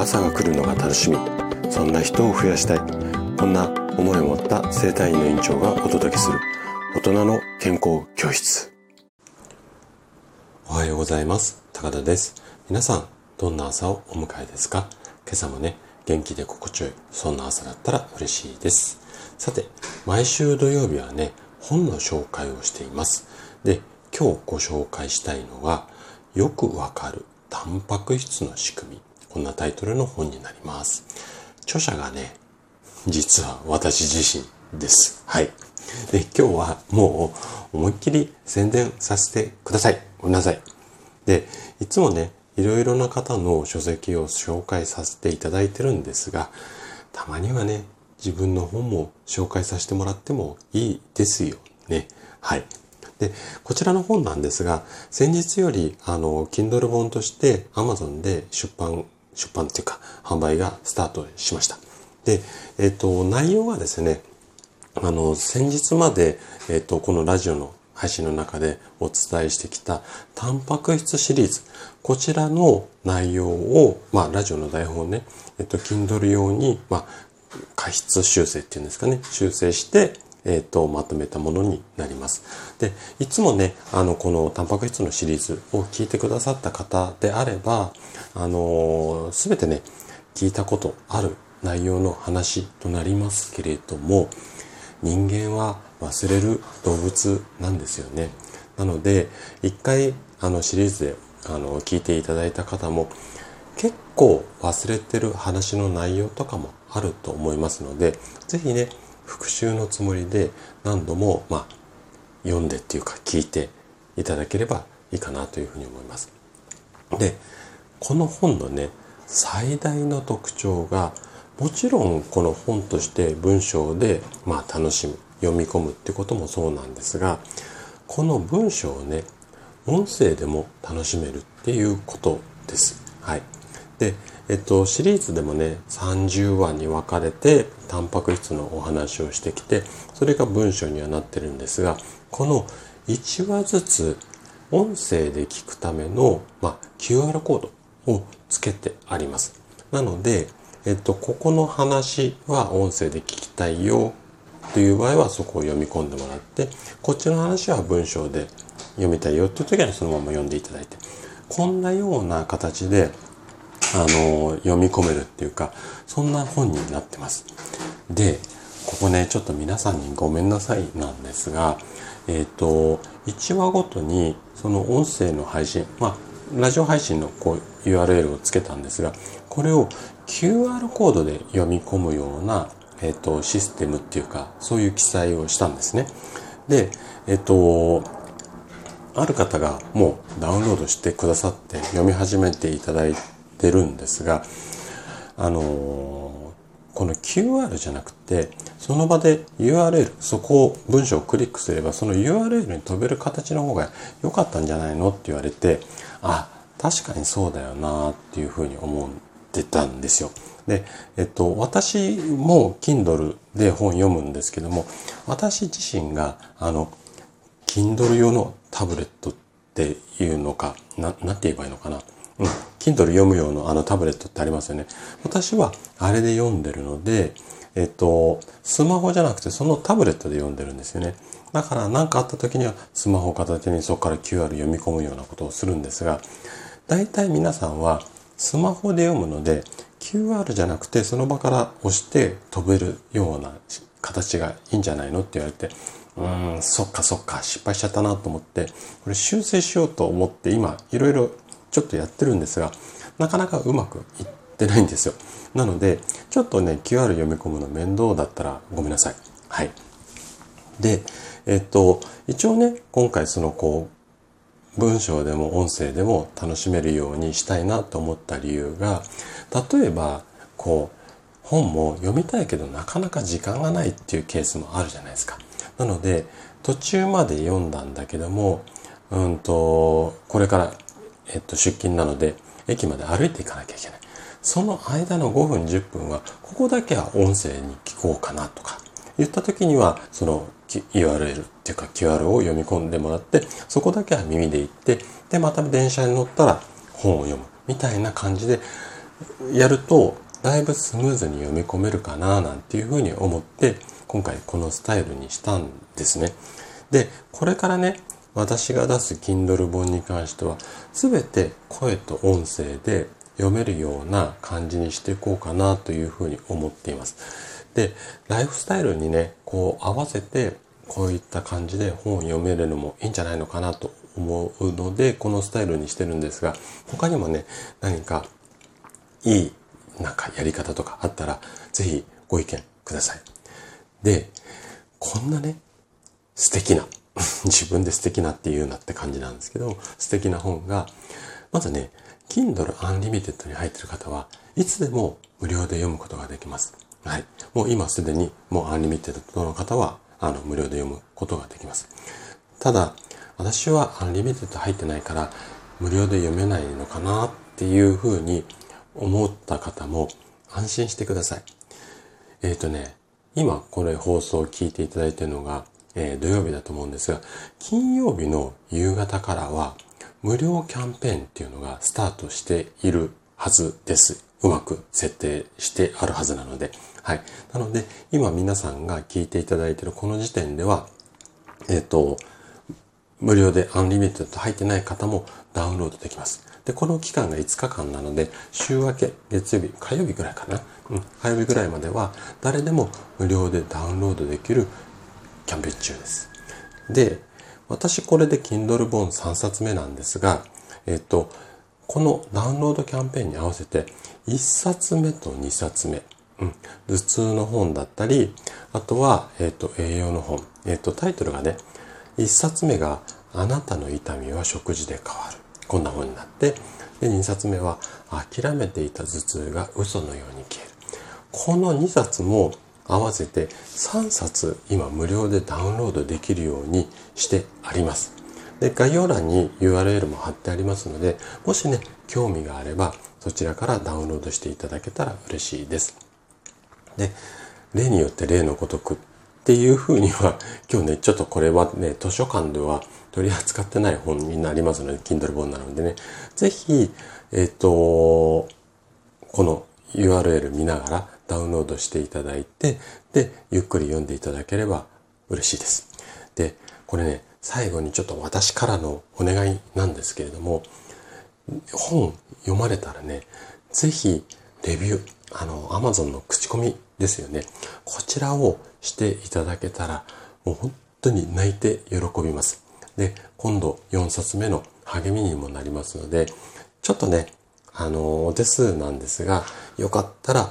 朝が来るのが楽しみ。そんな人を増やしたい。こんな思いを持った生体院の院長がお届けする。大人の健康教室。おはようございます。高田です。皆さんどんな朝をお迎えですか？今朝もね元気で心地よい。そんな朝だったら嬉しいです。さて毎週土曜日はね本の紹介をしています。で今日ご紹介したいのはよくわかるタンパク質の仕組み。こんなタイトルの本になります。著者がね、実は私自身です。はい。で、今日はもう思いっきり宣伝させてください。ごめんなさい。で、いつもね、いろいろな方の書籍を紹介させていただいてるんですが、たまにはね、自分の本も紹介させてもらってもいいですよね。はい。で、こちらの本なんですが、先日より、あの、Kindle 本として Amazon で出版出版っていうか販売がスタートしました。で、えっ、と、内容はですね、あの、先日まで、えっ、と、このラジオの配信の中でお伝えしてきたタンパク質シリーズ。こちらの内容を、まあ、ラジオの台本ね、えっと、Kindle 用に、まあ、過失修正っていうんですかね、修正して、えっ、ー、と、まとめたものになります。で、いつもね、あの、このタンパク質のシリーズを聞いてくださった方であれば、あのすべてね、聞いたことある内容の話となりますけれども、人間は忘れる動物なんですよね。なので、一回、あの、シリーズで、あの、聞いていただいた方も、結構忘れてる話の内容とかもあると思いますので、ぜひね、復習のつもりで何度も、まあ、読んでっていうか聞いていただければいいかなというふうに思います。で、この本のね、最大の特徴が、もちろんこの本として文章で、まあ、楽しむ、読み込むってこともそうなんですが、この文章をね、音声でも楽しめるっていうことです。はい。で、えっと、シリーズでもね、30話に分かれて、タンパク質のお話をしてきて、それが文章にはなってるんですが、この1話ずつ、音声で聞くための、まあ、QR コードをつけてあります。なので、えっと、ここの話は音声で聞きたいよという場合はそこを読み込んでもらって、こっちの話は文章で読みたいよっていう時はそのまま読んでいただいて、こんなような形であの、読み込めるっていうか、そんな本になってます。で、ここね、ちょっと皆さんにごめんなさいなんですが、えっ、ー、と、1話ごとに、その音声の配信、まあ、ラジオ配信のこう URL をつけたんですが、これを QR コードで読み込むような、えっ、ー、と、システムっていうか、そういう記載をしたんですね。で、えっ、ー、と、ある方がもうダウンロードしてくださって読み始めていただいてってるんですが、あの、この QR じゃなくて、その場で URL、そこを文章をクリックすれば、その URL に飛べる形の方が良かったんじゃないのって言われて、あ、確かにそうだよなっていうふうに思ってたんですよ。で、えっと、私も Kindle で本読むんですけども、私自身が、あの、Kindle 用のタブレットっていうのか、な、なんて言えばいいのかな。Kindle 読む用のあのタブレットってありますよね。私はあれで読んでるので、えっと、スマホじゃなくてそのタブレットで読んでるんですよね。だから何かあった時にはスマホを片手にそこから QR 読み込むようなことをするんですが、大体皆さんはスマホで読むので QR じゃなくてその場から押して飛べるような形がいいんじゃないのって言われて、うん、そっかそっか、失敗しちゃったなと思って、これ修正しようと思って今いろいろちょっとやってるんですが、なかなかうまくいってないんですよ。なので、ちょっとね、QR 読み込むの面倒だったらごめんなさい。はい。で、えっと、一応ね、今回そのこう、文章でも音声でも楽しめるようにしたいなと思った理由が、例えば、こう、本も読みたいけどなかなか時間がないっていうケースもあるじゃないですか。なので、途中まで読んだんだけども、うんと、これからえっと、出勤なので、駅まで歩いていかなきゃいけない。その間の5分、10分は、ここだけは音声に聞こうかなとか、言った時には、その URL っていうか QR を読み込んでもらって、そこだけは耳で言って、で、また電車に乗ったら本を読む。みたいな感じで、やると、だいぶスムーズに読み込めるかななんていうふうに思って、今回このスタイルにしたんですね。で、これからね、私が出す Kindle 本に関しては、すべて声と音声で読めるような感じにしていこうかなというふうに思っています。で、ライフスタイルにね、こう合わせて、こういった感じで本を読めるのもいいんじゃないのかなと思うので、このスタイルにしてるんですが、他にもね、何かいいなんかやり方とかあったら、ぜひご意見ください。で、こんなね、素敵な、自分で素敵なって言うなって感じなんですけど、素敵な本が、まずね、Kindle Unlimited に入ってる方はいつでも無料で読むことができます。はい。もう今すでにもう Unlimited の方は、あの、無料で読むことができます。ただ、私は Unlimited 入ってないから、無料で読めないのかなっていうふうに思った方も安心してください。えっ、ー、とね、今これ放送を聞いていただいているのが、えー、土曜日だと思うんですが、金曜日の夕方からは無料キャンペーンっていうのがスタートしているはずです。うまく設定してあるはずなので。はい。なので、今皆さんが聞いていただいているこの時点では、えっ、ー、と、無料で Unlimited 入ってない方もダウンロードできます。で、この期間が5日間なので、週明け、月曜日、火曜日ぐらいかな？うん、火曜日ぐらいまでは、誰でも無料でダウンロードできるキャンペーン中です。で、私これで Kindle 本3冊目なんですが、えっと、このダウンロードキャンペーンに合わせて、1冊目と2冊目、うん、頭痛の本だったり、あとは、えっと、栄養の本。えっと、タイトルがね、1冊目が、あなたの痛みは食事で変わる。こんな本になって、で、2冊目は、諦めていた頭痛が嘘のように消える。この2冊も合わせて3冊今無料でダウンロードできるようにしてあります。で、概要欄に URL も貼ってありますので、もしね、興味があれば、そちらからダウンロードしていただけたら嬉しいです。で、例によって例のごとくっていうふうには、今日ね、ちょっとこれはね、図書館では取り扱ってない本になりますので、Kindle 本なのでね、ぜひ、えっ、ー、と、この URL 見ながらダウンロードしていただいて、で、ゆっくり読んでいただければ嬉しいです。で、これね、最後にちょっと私からのお願いなんですけれども、本読まれたらね、ぜひレビュー、あの、Amazon の口コミですよね。こちらをしていただけたら、もう本当に泣いて喜びます。で、今度4冊目の励みにもなりますので、ちょっとね、あの、お手数なんですが、よかったら